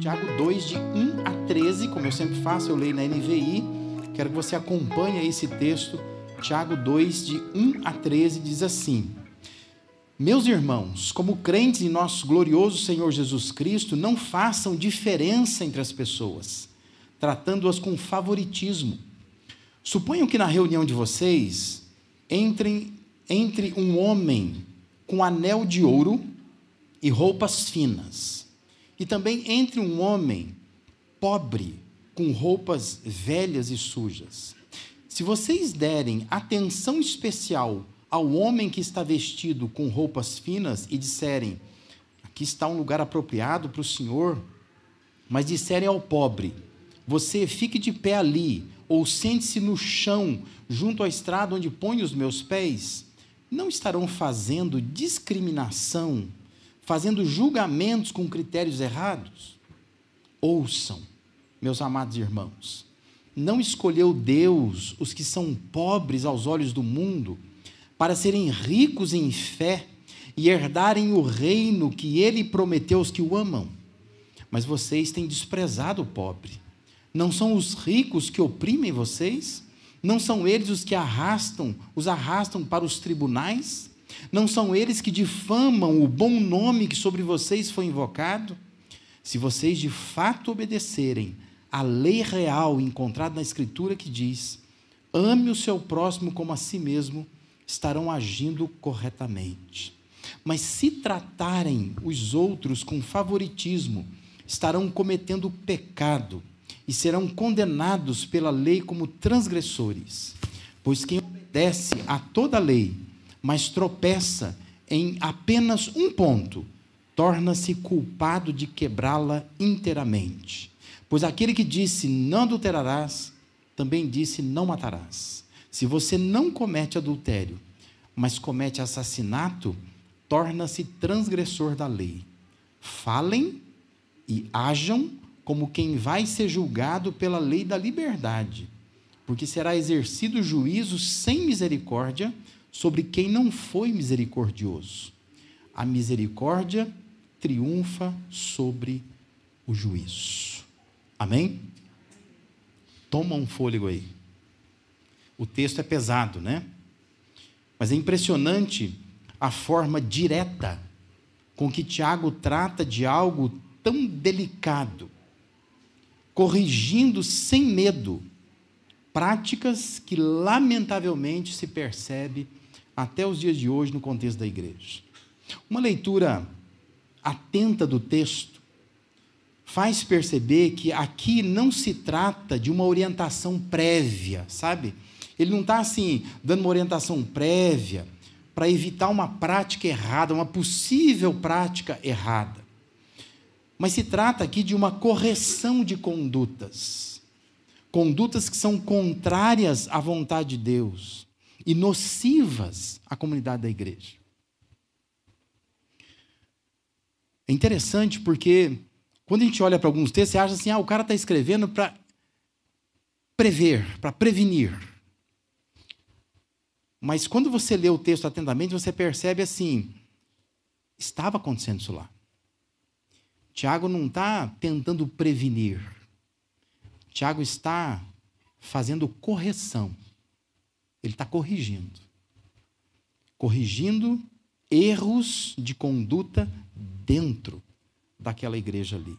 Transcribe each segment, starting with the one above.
Tiago 2, de 1 a 13, como eu sempre faço, eu leio na NVI. Quero que você acompanhe esse texto. Tiago 2, de 1 a 13, diz assim: Meus irmãos, como crentes em nosso glorioso Senhor Jesus Cristo, não façam diferença entre as pessoas, tratando-as com favoritismo. Suponham que na reunião de vocês entrem, entre um homem com anel de ouro e roupas finas e também entre um homem pobre, com roupas velhas e sujas. Se vocês derem atenção especial ao homem que está vestido com roupas finas e disserem: aqui está um lugar apropriado para o senhor, mas disserem ao pobre: você fique de pé ali, ou sente-se no chão, junto à estrada onde ponho os meus pés, não estarão fazendo discriminação fazendo julgamentos com critérios errados? Ouçam, meus amados irmãos, não escolheu Deus os que são pobres aos olhos do mundo para serem ricos em fé e herdarem o reino que ele prometeu aos que o amam. Mas vocês têm desprezado o pobre. Não são os ricos que oprimem vocês? Não são eles os que arrastam, os arrastam para os tribunais? Não são eles que difamam o bom nome que sobre vocês foi invocado? Se vocês de fato obedecerem à lei real encontrada na Escritura que diz: ame o seu próximo como a si mesmo, estarão agindo corretamente. Mas se tratarem os outros com favoritismo, estarão cometendo pecado e serão condenados pela lei como transgressores. Pois quem obedece a toda a lei, mas tropeça em apenas um ponto, torna-se culpado de quebrá-la inteiramente. Pois aquele que disse não adulterarás, também disse não matarás. Se você não comete adultério, mas comete assassinato, torna-se transgressor da lei. Falem e hajam como quem vai ser julgado pela lei da liberdade, porque será exercido juízo sem misericórdia sobre quem não foi misericordioso. A misericórdia triunfa sobre o juízo. Amém? Toma um fôlego aí. O texto é pesado, né? Mas é impressionante a forma direta com que Tiago trata de algo tão delicado, corrigindo sem medo práticas que lamentavelmente se percebe até os dias de hoje no contexto da igreja. Uma leitura atenta do texto faz perceber que aqui não se trata de uma orientação prévia, sabe? Ele não está assim, dando uma orientação prévia para evitar uma prática errada, uma possível prática errada. Mas se trata aqui de uma correção de condutas. Condutas que são contrárias à vontade de Deus e nocivas à comunidade da igreja. É interessante porque quando a gente olha para alguns textos, você acha assim: ah, o cara está escrevendo para prever, para prevenir. Mas quando você lê o texto atentamente, você percebe assim: estava acontecendo isso lá. Tiago não está tentando prevenir. Tiago está fazendo correção. Ele está corrigindo. Corrigindo erros de conduta dentro daquela igreja ali.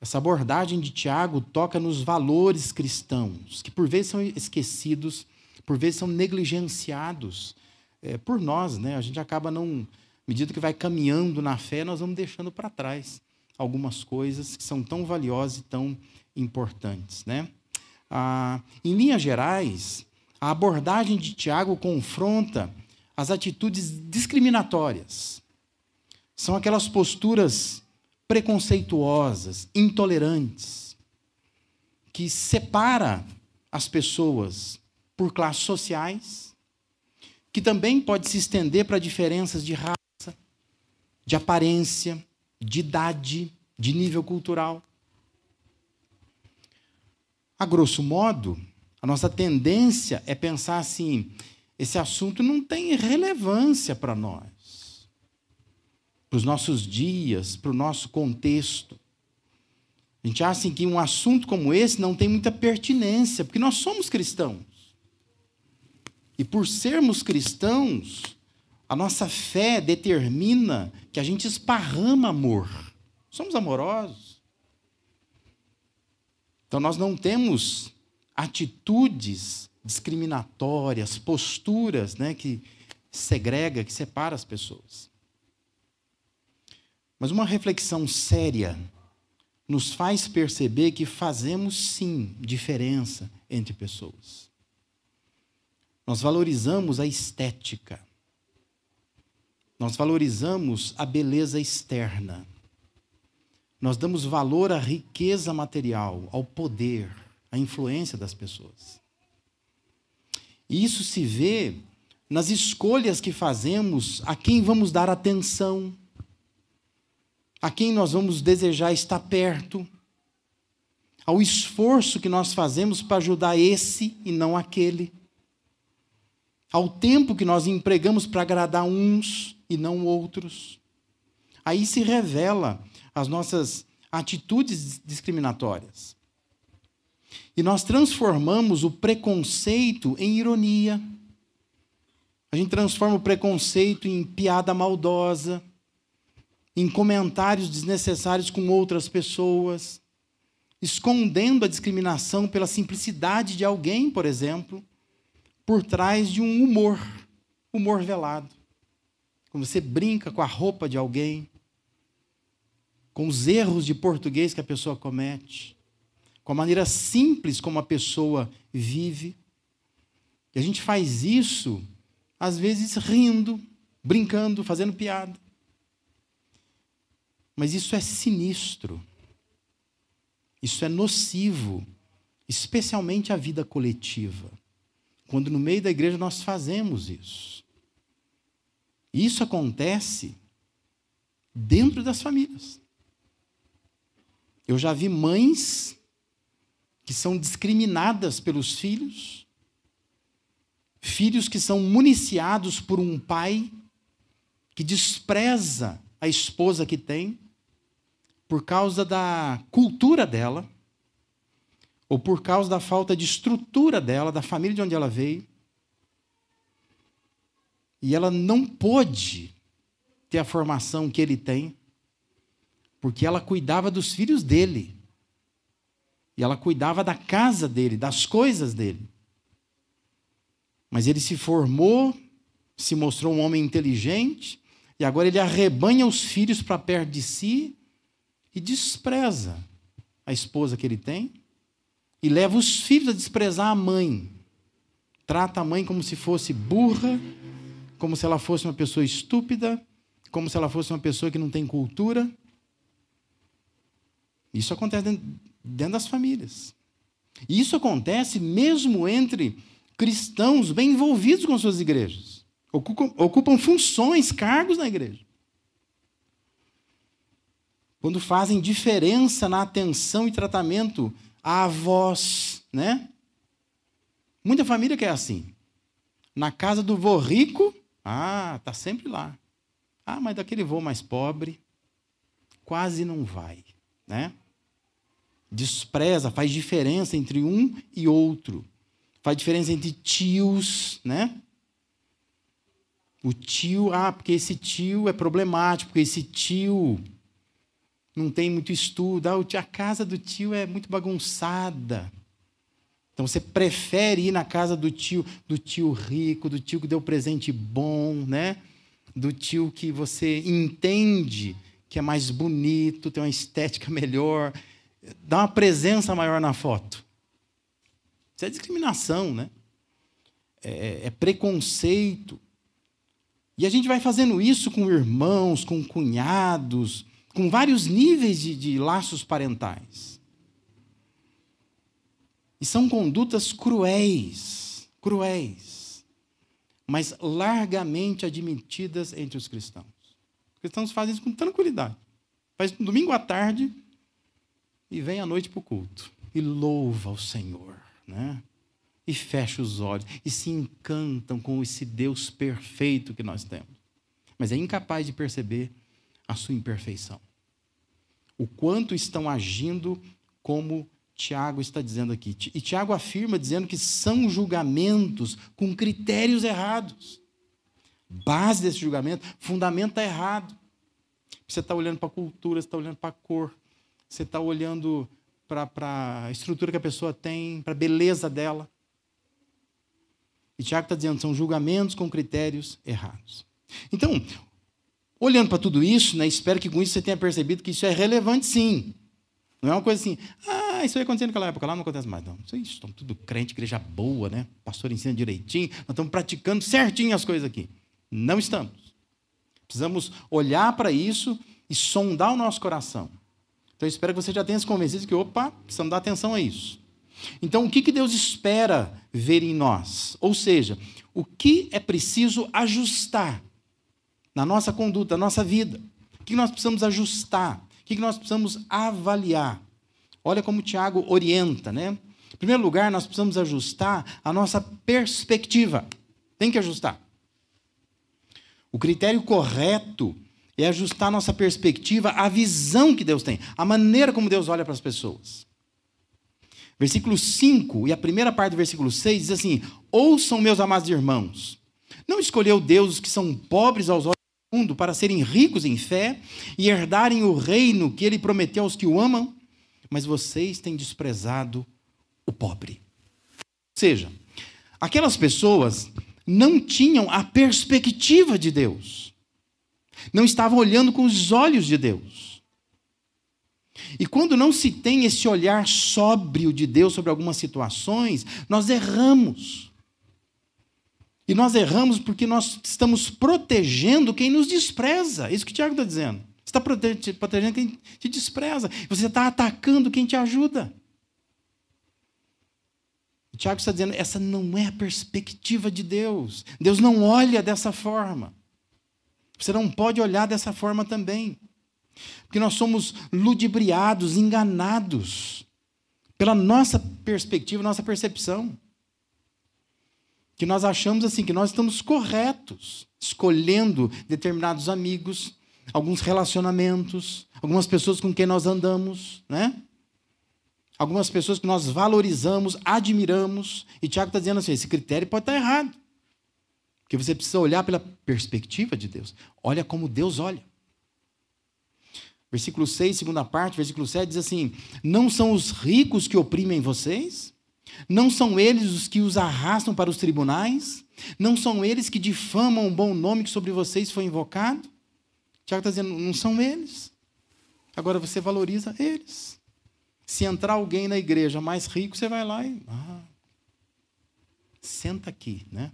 Essa abordagem de Tiago toca nos valores cristãos, que por vezes são esquecidos, por vezes são negligenciados é, por nós. Né? A gente acaba não. medida que vai caminhando na fé, nós vamos deixando para trás algumas coisas que são tão valiosas e tão importantes. Né? Ah, em linhas gerais, a abordagem de Tiago confronta as atitudes discriminatórias. São aquelas posturas preconceituosas, intolerantes, que separa as pessoas por classes sociais, que também pode se estender para diferenças de raça, de aparência, de idade, de nível cultural. A grosso modo, a nossa tendência é pensar assim: esse assunto não tem relevância para nós, para os nossos dias, para o nosso contexto. A gente acha que um assunto como esse não tem muita pertinência, porque nós somos cristãos. E por sermos cristãos, a nossa fé determina que a gente esparrama amor. Somos amorosos. Então nós não temos atitudes discriminatórias, posturas né, que segrega, que separa as pessoas. Mas uma reflexão séria nos faz perceber que fazemos sim diferença entre pessoas. Nós valorizamos a estética. Nós valorizamos a beleza externa. Nós damos valor à riqueza material, ao poder, à influência das pessoas. E isso se vê nas escolhas que fazemos, a quem vamos dar atenção, a quem nós vamos desejar estar perto, ao esforço que nós fazemos para ajudar esse e não aquele, ao tempo que nós empregamos para agradar uns e não outros. Aí se revela as nossas atitudes discriminatórias. E nós transformamos o preconceito em ironia. A gente transforma o preconceito em piada maldosa, em comentários desnecessários com outras pessoas, escondendo a discriminação pela simplicidade de alguém, por exemplo, por trás de um humor, humor velado. Quando você brinca com a roupa de alguém, com os erros de português que a pessoa comete, com a maneira simples como a pessoa vive. E a gente faz isso, às vezes, rindo, brincando, fazendo piada. Mas isso é sinistro. Isso é nocivo, especialmente a vida coletiva. Quando no meio da igreja nós fazemos isso. Isso acontece dentro das famílias. Eu já vi mães que são discriminadas pelos filhos, filhos que são municiados por um pai que despreza a esposa que tem por causa da cultura dela ou por causa da falta de estrutura dela, da família de onde ela veio. E ela não pôde ter a formação que ele tem porque ela cuidava dos filhos dele. E ela cuidava da casa dele, das coisas dele. Mas ele se formou, se mostrou um homem inteligente, e agora ele arrebanha os filhos para perto de si e despreza a esposa que ele tem e leva os filhos a desprezar a mãe. Trata a mãe como se fosse burra, como se ela fosse uma pessoa estúpida, como se ela fosse uma pessoa que não tem cultura. Isso acontece dentro, das famílias. E isso acontece mesmo entre cristãos bem envolvidos com suas igrejas. Ocupam, ocupam funções, cargos na igreja. Quando fazem diferença na atenção e tratamento à avós, né? Muita família que é assim. Na casa do vô rico, ah, tá sempre lá. Ah, mas daquele vô mais pobre, quase não vai, né? Despreza, faz diferença entre um e outro. Faz diferença entre tios, né? O tio, ah, porque esse tio é problemático, porque esse tio não tem muito estudo, ah, a casa do tio é muito bagunçada. Então você prefere ir na casa do tio, do tio rico, do tio que deu presente bom, né? Do tio que você entende que é mais bonito, tem uma estética melhor dá uma presença maior na foto. Isso é discriminação, né? É, é, é preconceito. E a gente vai fazendo isso com irmãos, com cunhados, com vários níveis de, de laços parentais. E são condutas cruéis, cruéis, mas largamente admitidas entre os cristãos. Os cristãos fazem isso com tranquilidade. Faz no domingo à tarde, e vem à noite para o culto e louva o Senhor, né? E fecha os olhos e se encantam com esse Deus perfeito que nós temos. Mas é incapaz de perceber a sua imperfeição. O quanto estão agindo como Tiago está dizendo aqui. E Tiago afirma dizendo que são julgamentos com critérios errados. Base desse julgamento, fundamento está errado. Você está olhando para a cultura, você está olhando para a cor, você está olhando para a estrutura que a pessoa tem, para a beleza dela. E Tiago está dizendo são julgamentos com critérios errados. Então, olhando para tudo isso, né, espero que com isso você tenha percebido que isso é relevante sim. Não é uma coisa assim, ah, isso aí acontecendo naquela época, lá não acontece mais. Não, isso estão tudo crente, igreja boa, né? pastor ensina direitinho, nós estamos praticando certinho as coisas aqui. Não estamos. Precisamos olhar para isso e sondar o nosso coração. Então, eu espero que você já tenha se convencido que, opa, precisamos dar atenção a isso. Então, o que, que Deus espera ver em nós? Ou seja, o que é preciso ajustar na nossa conduta, na nossa vida? O que nós precisamos ajustar? O que nós precisamos avaliar? Olha como o Tiago orienta, né? Em primeiro lugar, nós precisamos ajustar a nossa perspectiva. Tem que ajustar. O critério correto é ajustar nossa perspectiva à visão que Deus tem, à maneira como Deus olha para as pessoas. Versículo 5 e a primeira parte do versículo 6 diz assim: Ouçam, meus amados irmãos, não escolheu Deus os que são pobres aos olhos do mundo para serem ricos em fé e herdarem o reino que ele prometeu aos que o amam, mas vocês têm desprezado o pobre. Ou seja, aquelas pessoas não tinham a perspectiva de Deus, não estavam olhando com os olhos de Deus. E quando não se tem esse olhar sóbrio de Deus sobre algumas situações, nós erramos. E nós erramos porque nós estamos protegendo quem nos despreza. É isso que o Tiago está dizendo. Você está protegendo quem te despreza. Você está atacando quem te ajuda. O Tiago está dizendo: essa não é a perspectiva de Deus. Deus não olha dessa forma. Você não pode olhar dessa forma também. Porque nós somos ludibriados, enganados pela nossa perspectiva, nossa percepção. Que nós achamos assim, que nós estamos corretos, escolhendo determinados amigos, alguns relacionamentos, algumas pessoas com quem nós andamos, né? Algumas pessoas que nós valorizamos, admiramos. E Tiago está dizendo assim: esse critério pode estar errado. Porque você precisa olhar pela perspectiva de Deus. Olha como Deus olha. Versículo 6, segunda parte, versículo 7 diz assim: Não são os ricos que oprimem vocês? Não são eles os que os arrastam para os tribunais? Não são eles que difamam o bom nome que sobre vocês foi invocado? Tiago está dizendo: não são eles. Agora você valoriza eles. Se entrar alguém na igreja mais rico, você vai lá e. Ah, senta aqui, né?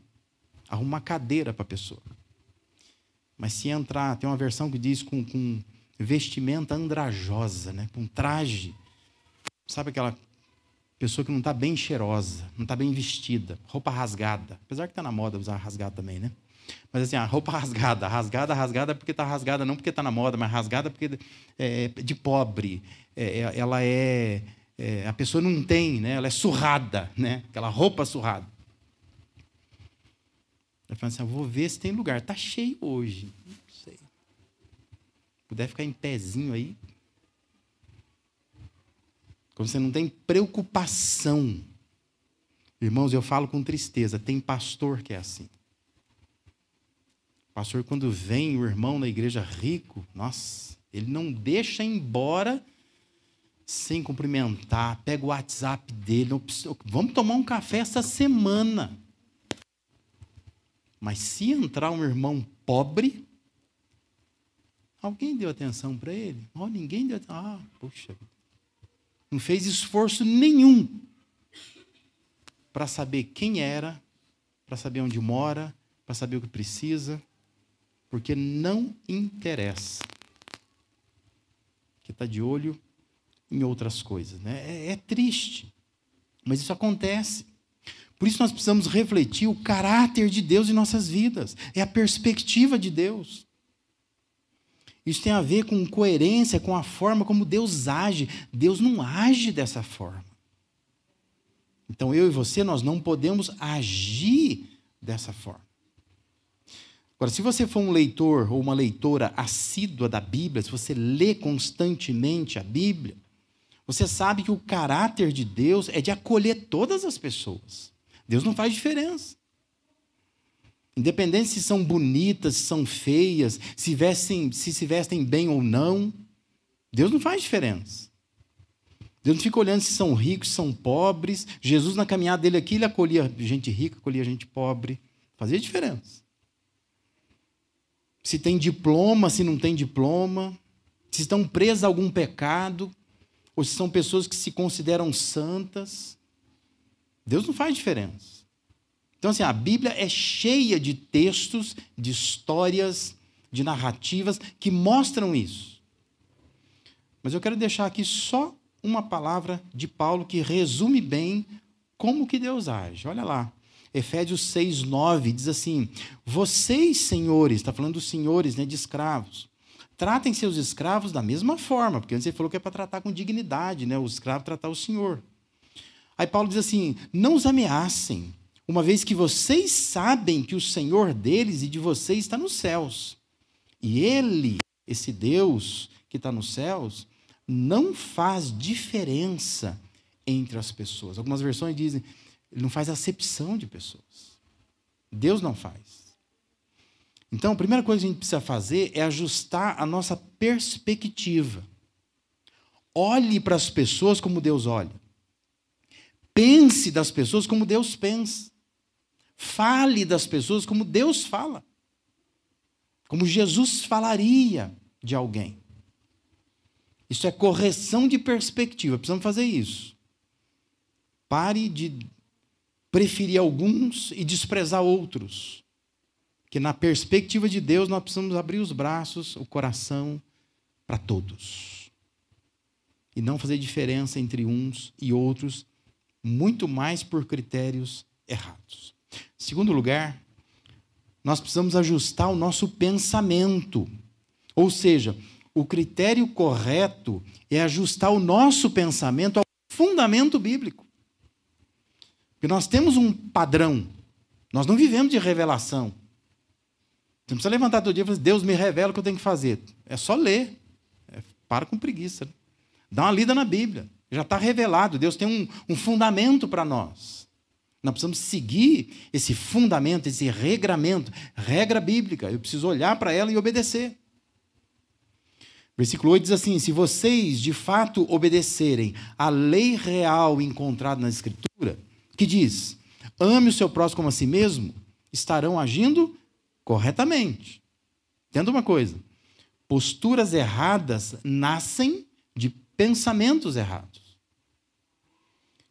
Arruma uma cadeira para a pessoa. Mas se entrar, tem uma versão que diz com, com vestimenta andrajosa, né? com traje. Sabe aquela pessoa que não está bem cheirosa, não está bem vestida, roupa rasgada. Apesar que está na moda usar rasgado também, né? Mas assim, a roupa rasgada, rasgada, rasgada porque está rasgada, não porque está na moda, mas rasgada porque é de pobre. É, é, ela é, é, A pessoa não tem, né? ela é surrada, né? aquela roupa surrada. Ela fala assim: vou ver se tem lugar. Está cheio hoje puder ficar em pezinho aí. Quando você não tem preocupação. Irmãos, eu falo com tristeza, tem pastor que é assim. Pastor, quando vem o irmão na igreja rico, nossa, ele não deixa embora sem cumprimentar, pega o WhatsApp dele, vamos tomar um café essa semana. Mas se entrar um irmão pobre, Alguém deu atenção para ele? Oh, ninguém deu atenção. Ah, puxa. Não fez esforço nenhum para saber quem era, para saber onde mora, para saber o que precisa, porque não interessa. Que está de olho em outras coisas. Né? É, é triste, mas isso acontece. Por isso nós precisamos refletir o caráter de Deus em nossas vidas, é a perspectiva de Deus. Isso tem a ver com coerência, com a forma como Deus age. Deus não age dessa forma. Então eu e você, nós não podemos agir dessa forma. Agora, se você for um leitor ou uma leitora assídua da Bíblia, se você lê constantemente a Bíblia, Você sabe que o caráter de Deus é de acolher todas as pessoas. Deus não faz diferença. Independente se são bonitas, se são feias, se, vestem, se se vestem bem ou não, Deus não faz diferença. Deus não fica olhando se são ricos, se são pobres. Jesus, na caminhada dele aqui, ele acolhia gente rica, acolhia gente pobre. Fazia diferença. Se tem diploma, se não tem diploma. Se estão presas a algum pecado. Ou se são pessoas que se consideram santas. Deus não faz diferença. Então, assim, a Bíblia é cheia de textos, de histórias, de narrativas que mostram isso. Mas eu quero deixar aqui só uma palavra de Paulo que resume bem como que Deus age. Olha lá. Efésios 6, 9 diz assim: Vocês, senhores, está falando dos senhores né, de escravos, tratem seus escravos da mesma forma, porque antes ele falou que é para tratar com dignidade, né, o escravo tratar o senhor. Aí Paulo diz assim: Não os ameacem, uma vez que vocês sabem que o Senhor deles e de vocês está nos céus. E ele, esse Deus que está nos céus, não faz diferença entre as pessoas. Algumas versões dizem, ele não faz acepção de pessoas. Deus não faz. Então, a primeira coisa que a gente precisa fazer é ajustar a nossa perspectiva. Olhe para as pessoas como Deus olha. Pense das pessoas como Deus pensa. Fale das pessoas como Deus fala. Como Jesus falaria de alguém. Isso é correção de perspectiva. Precisamos fazer isso. Pare de preferir alguns e desprezar outros. Que na perspectiva de Deus nós precisamos abrir os braços, o coração para todos. E não fazer diferença entre uns e outros, muito mais por critérios errados. Segundo lugar, nós precisamos ajustar o nosso pensamento. Ou seja, o critério correto é ajustar o nosso pensamento ao fundamento bíblico. Porque nós temos um padrão. Nós não vivemos de revelação. Você não precisa levantar todo dia e falar, Deus me revela o que eu tenho que fazer. É só ler. É, para com preguiça. Dá uma lida na Bíblia. Já está revelado. Deus tem um, um fundamento para nós. Nós precisamos seguir esse fundamento, esse regramento, regra bíblica. Eu preciso olhar para ela e obedecer. Versículo 8 diz assim: Se vocês de fato obedecerem à lei real encontrada na Escritura, que diz: ame o seu próximo como a si mesmo, estarão agindo corretamente. Entenda uma coisa: posturas erradas nascem de pensamentos errados.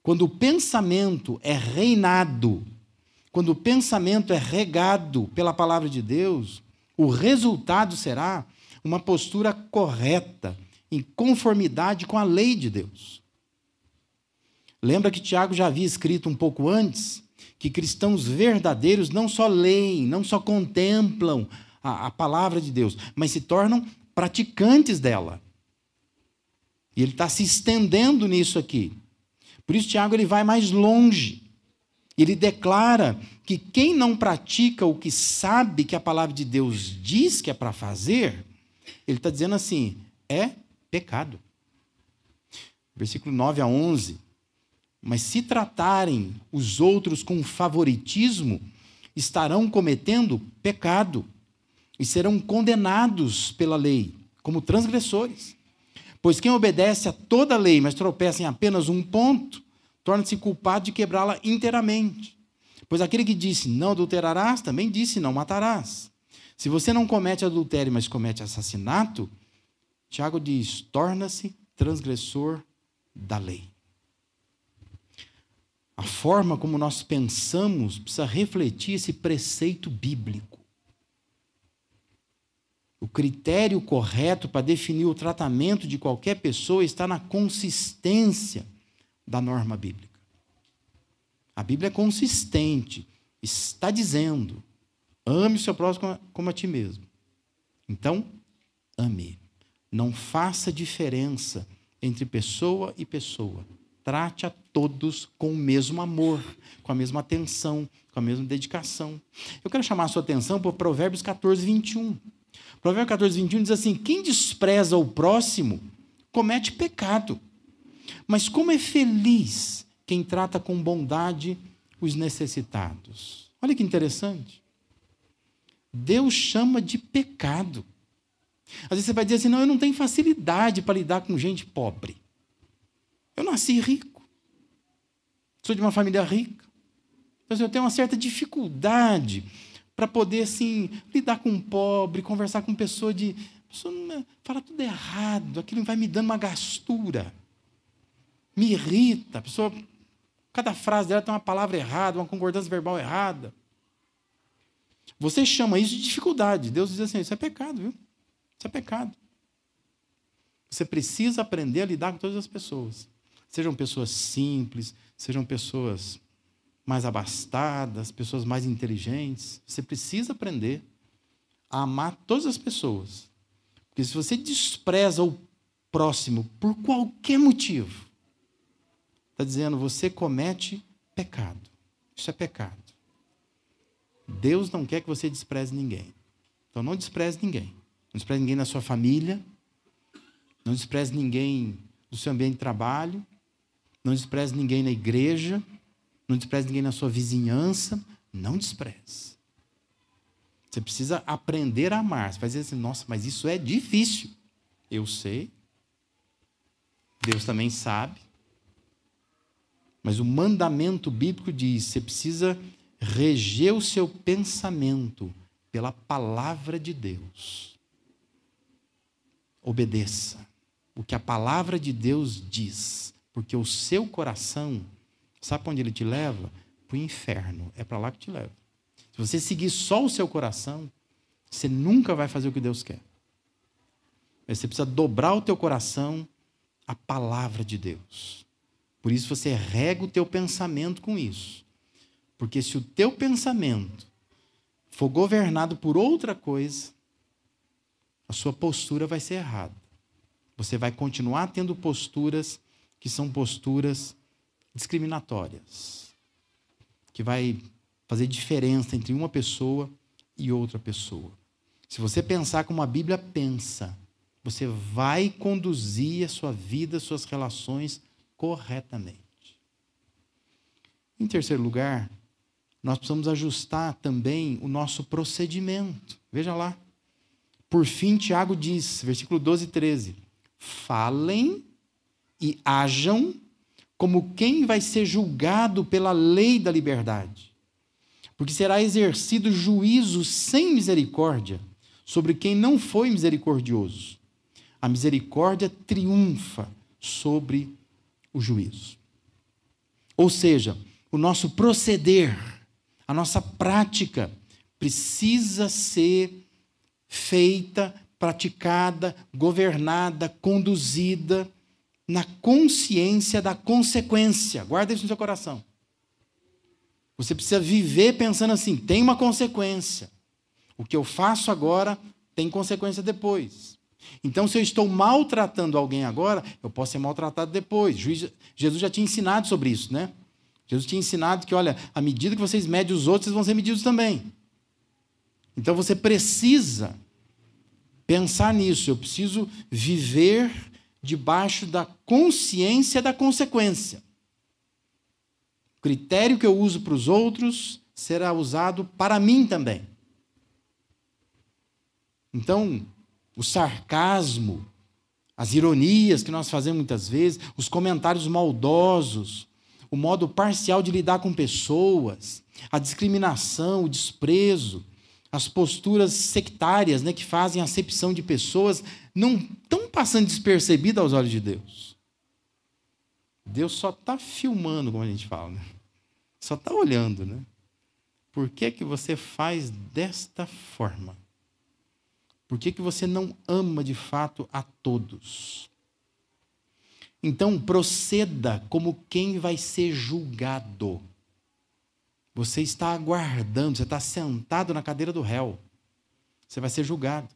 Quando o pensamento é reinado, quando o pensamento é regado pela palavra de Deus, o resultado será uma postura correta, em conformidade com a lei de Deus. Lembra que Tiago já havia escrito um pouco antes que cristãos verdadeiros não só leem, não só contemplam a, a palavra de Deus, mas se tornam praticantes dela. E ele está se estendendo nisso aqui. Por isso, Tiago ele vai mais longe. Ele declara que quem não pratica o que sabe que a palavra de Deus diz que é para fazer, ele está dizendo assim: é pecado. Versículo 9 a 11. Mas se tratarem os outros com favoritismo, estarão cometendo pecado e serão condenados pela lei, como transgressores. Pois quem obedece a toda a lei, mas tropeça em apenas um ponto, torna-se culpado de quebrá-la inteiramente. Pois aquele que disse não adulterarás, também disse não matarás. Se você não comete adultério, mas comete assassinato, Tiago diz: torna-se transgressor da lei. A forma como nós pensamos precisa refletir esse preceito bíblico. O critério correto para definir o tratamento de qualquer pessoa está na consistência da norma bíblica. A Bíblia é consistente, está dizendo: Ame o seu próximo como a ti mesmo. Então, ame. Não faça diferença entre pessoa e pessoa. Trate a todos com o mesmo amor, com a mesma atenção, com a mesma dedicação. Eu quero chamar a sua atenção para Provérbios 14, 21. Provérbios 14, 21 diz assim: Quem despreza o próximo comete pecado, Mas como é feliz quem trata com bondade os necessitados. Olha que interessante. Deus chama de pecado. Às vezes você vai dizer assim: não, eu não tenho facilidade para lidar com gente pobre. Eu nasci rico. Sou de uma família rica. Então, assim, eu tenho uma certa dificuldade para poder assim, lidar com um pobre, conversar com pessoa de. Pessoa fala tudo errado, aquilo vai me dando uma gastura. Me irrita. A pessoa, cada frase dela tem uma palavra errada, uma concordância verbal errada. Você chama isso de dificuldade. Deus diz assim: isso é pecado, viu? Isso é pecado. Você precisa aprender a lidar com todas as pessoas. Sejam pessoas simples, sejam pessoas mais abastadas, pessoas mais inteligentes. Você precisa aprender a amar todas as pessoas. Porque se você despreza o próximo por qualquer motivo, está dizendo você comete pecado. Isso é pecado. Deus não quer que você despreze ninguém. Então não despreze ninguém. Não despreze ninguém na sua família. Não despreze ninguém do seu ambiente de trabalho. Não despreze ninguém na igreja. Não despreze ninguém na sua vizinhança. Não despreze. Você precisa aprender a amar. Você vai dizer assim, nossa, mas isso é difícil. Eu sei. Deus também sabe. Mas o mandamento bíblico diz: você precisa reger o seu pensamento pela palavra de Deus. Obedeça o que a palavra de Deus diz, porque o seu coração, sabe para onde ele te leva? Para o inferno. É para lá que te leva. Se você seguir só o seu coração, você nunca vai fazer o que Deus quer. Mas você precisa dobrar o teu coração à palavra de Deus. Por isso você rega o teu pensamento com isso. Porque se o teu pensamento for governado por outra coisa, a sua postura vai ser errada. Você vai continuar tendo posturas que são posturas discriminatórias, que vai fazer diferença entre uma pessoa e outra pessoa. Se você pensar como a Bíblia pensa, você vai conduzir a sua vida, suas relações corretamente. Em terceiro lugar, nós precisamos ajustar também o nosso procedimento. Veja lá. Por fim, Tiago diz, versículo 12 e 13: Falem e hajam como quem vai ser julgado pela lei da liberdade, porque será exercido juízo sem misericórdia sobre quem não foi misericordioso. A misericórdia triunfa sobre o juízo. Ou seja, o nosso proceder, a nossa prática precisa ser feita, praticada, governada, conduzida na consciência da consequência. Guarda isso no seu coração. Você precisa viver pensando assim: tem uma consequência. O que eu faço agora tem consequência depois. Então, se eu estou maltratando alguém agora, eu posso ser maltratado depois. Jesus já tinha ensinado sobre isso, né? Jesus tinha ensinado que, olha, à medida que vocês medem os outros, vocês vão ser medidos também. Então você precisa pensar nisso. Eu preciso viver debaixo da consciência da consequência. O critério que eu uso para os outros será usado para mim também. Então, o sarcasmo, as ironias que nós fazemos muitas vezes, os comentários maldosos, o modo parcial de lidar com pessoas, a discriminação, o desprezo, as posturas sectárias né, que fazem acepção de pessoas, não estão passando despercebidas aos olhos de Deus. Deus só está filmando, como a gente fala, né? só está olhando. Né? Por que, que você faz desta forma? Por que, que você não ama de fato a todos? Então, proceda como quem vai ser julgado. Você está aguardando, você está sentado na cadeira do réu. Você vai ser julgado.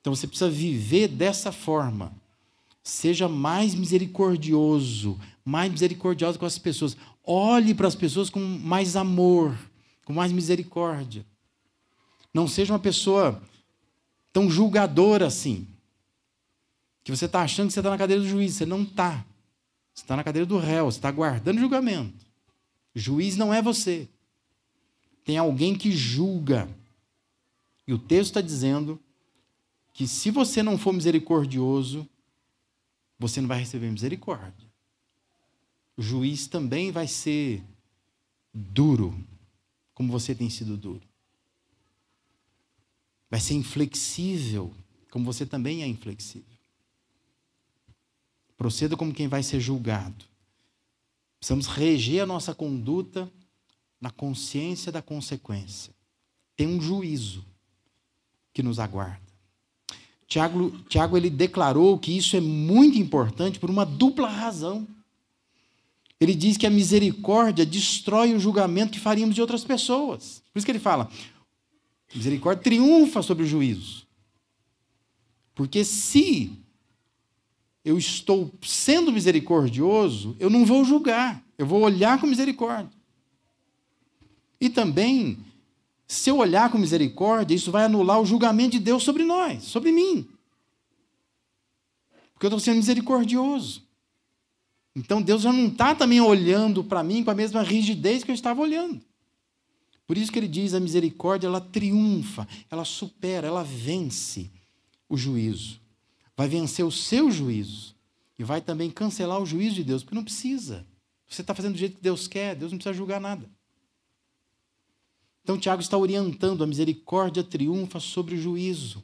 Então você precisa viver dessa forma. Seja mais misericordioso, mais misericordioso com as pessoas. Olhe para as pessoas com mais amor, com mais misericórdia. Não seja uma pessoa tão julgador assim. Que você está achando que você está na cadeira do juiz. Você não está. Você está na cadeira do réu, você está aguardando julgamento. Juiz não é você. Tem alguém que julga. E o texto está dizendo que se você não for misericordioso, você não vai receber misericórdia. O juiz também vai ser duro, como você tem sido duro. Vai ser inflexível, como você também é inflexível. Proceda como quem vai ser julgado. Precisamos reger a nossa conduta na consciência da consequência. Tem um juízo que nos aguarda. Tiago, Tiago ele declarou que isso é muito importante por uma dupla razão. Ele diz que a misericórdia destrói o julgamento que faríamos de outras pessoas. Por isso que ele fala: misericórdia triunfa sobre o juízo. Porque se eu estou sendo misericordioso, eu não vou julgar, eu vou olhar com misericórdia. E também, se eu olhar com misericórdia, isso vai anular o julgamento de Deus sobre nós, sobre mim. Porque eu estou sendo misericordioso. Então Deus já não está também olhando para mim com a mesma rigidez que eu estava olhando. Por isso que ele diz: a misericórdia ela triunfa, ela supera, ela vence o juízo. Vai vencer o seu juízo. E vai também cancelar o juízo de Deus, porque não precisa. Você está fazendo do jeito que Deus quer, Deus não precisa julgar nada. Então, Tiago está orientando: a misericórdia triunfa sobre o juízo.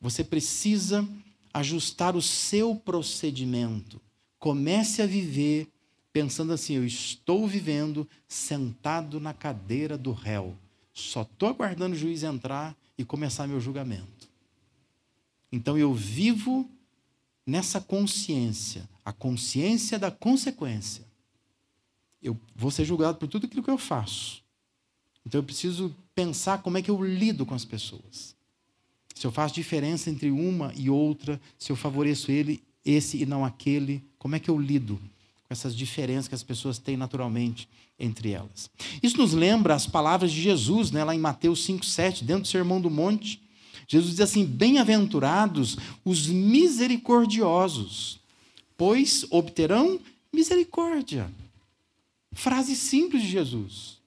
Você precisa ajustar o seu procedimento. Comece a viver pensando assim: eu estou vivendo sentado na cadeira do réu. Só estou aguardando o juiz entrar e começar meu julgamento. Então eu vivo nessa consciência, a consciência da consequência. Eu vou ser julgado por tudo aquilo que eu faço. Então eu preciso pensar como é que eu lido com as pessoas. Se eu faço diferença entre uma e outra, se eu favoreço ele, esse e não aquele, como é que eu lido com essas diferenças que as pessoas têm naturalmente entre elas? Isso nos lembra as palavras de Jesus, né, lá em Mateus 5:7, dentro do Sermão do Monte. Jesus diz assim: Bem-aventurados os misericordiosos, pois obterão misericórdia. Frase simples de Jesus.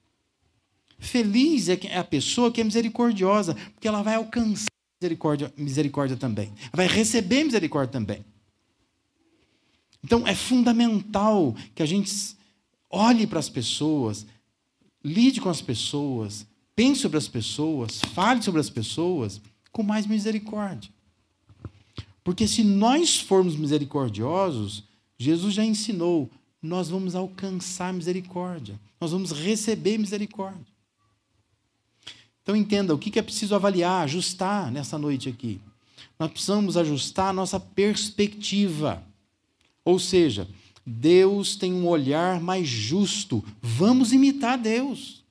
Feliz é, é a pessoa que é misericordiosa, porque ela vai alcançar misericórdia, misericórdia também. Ela vai receber misericórdia também. Então é fundamental que a gente olhe para as pessoas, lide com as pessoas, pense sobre as pessoas, fale sobre as pessoas com mais misericórdia. Porque se nós formos misericordiosos, Jesus já ensinou, nós vamos alcançar misericórdia, nós vamos receber misericórdia. Então entenda o que é preciso avaliar, ajustar nessa noite aqui. Nós precisamos ajustar a nossa perspectiva. Ou seja, Deus tem um olhar mais justo. Vamos imitar Deus.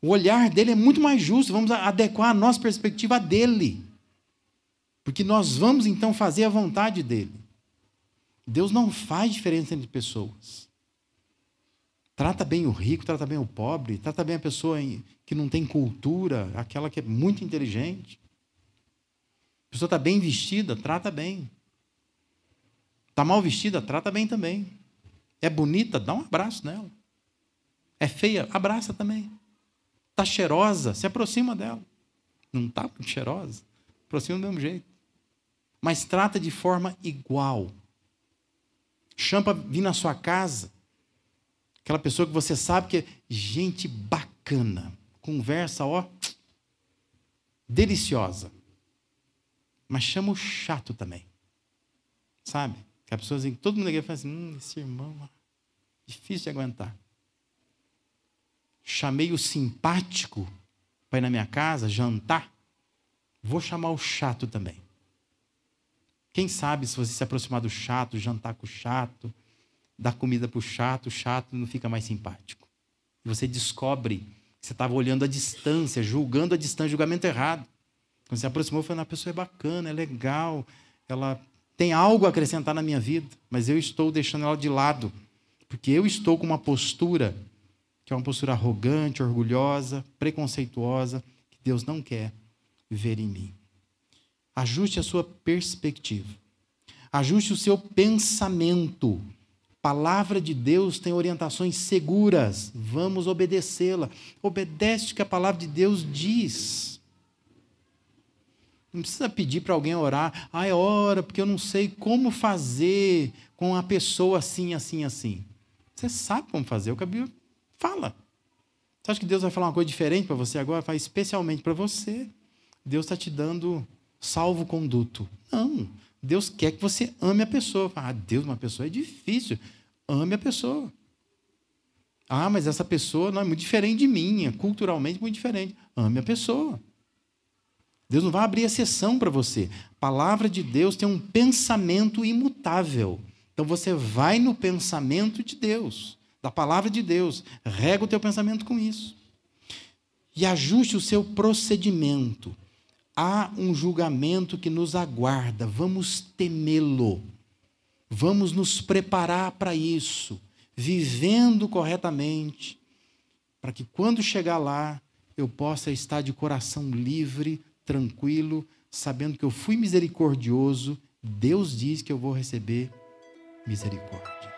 O olhar dele é muito mais justo. Vamos adequar a nossa perspectiva a dele. Porque nós vamos então fazer a vontade dele. Deus não faz diferença entre pessoas. Trata bem o rico, trata bem o pobre, trata bem a pessoa que não tem cultura, aquela que é muito inteligente. A pessoa está bem vestida, trata bem. Está mal vestida, trata bem também. É bonita, dá um abraço nela. É feia, abraça também. Está cheirosa, se aproxima dela. Não está muito cheirosa, aproxima do mesmo jeito. Mas trata de forma igual. Chama vir na sua casa Aquela pessoa que você sabe que é gente bacana, conversa, ó, deliciosa. Mas chama o chato também. Sabe? Que a pessoa assim, todo mundo aqui fala assim, hum, esse irmão, difícil de aguentar. Chamei o simpático para ir na minha casa jantar. Vou chamar o chato também. Quem sabe se você se aproximar do chato, jantar com o chato, dá comida para o chato, o chato não fica mais simpático. Você descobre que você estava olhando a distância, julgando a distância, julgamento errado. Quando você aproximou, falou: a pessoa é bacana, é legal, ela tem algo a acrescentar na minha vida, mas eu estou deixando ela de lado, porque eu estou com uma postura que é uma postura arrogante, orgulhosa, preconceituosa, que Deus não quer ver em mim. Ajuste a sua perspectiva. Ajuste o seu pensamento. Palavra de Deus tem orientações seguras. Vamos obedecê-la. Obedece o que a palavra de Deus diz. Não precisa pedir para alguém orar. Ai, ora, porque eu não sei como fazer com a pessoa assim, assim, assim. Você sabe como fazer, o que a Bíblia fala. Você acha que Deus vai falar uma coisa diferente para você agora? Faz especialmente para você. Deus está te dando salvo-conduto. Não. Deus quer que você ame a pessoa. Ah, Deus, uma pessoa é difícil. Ame a pessoa. Ah, mas essa pessoa não é muito diferente de mim, é culturalmente muito diferente. Ame a pessoa. Deus não vai abrir exceção para você. A palavra de Deus tem um pensamento imutável. Então você vai no pensamento de Deus, da palavra de Deus, rega o teu pensamento com isso. E ajuste o seu procedimento. Há um julgamento que nos aguarda, vamos temê-lo. Vamos nos preparar para isso, vivendo corretamente, para que quando chegar lá eu possa estar de coração livre, tranquilo, sabendo que eu fui misericordioso, Deus diz que eu vou receber misericórdia.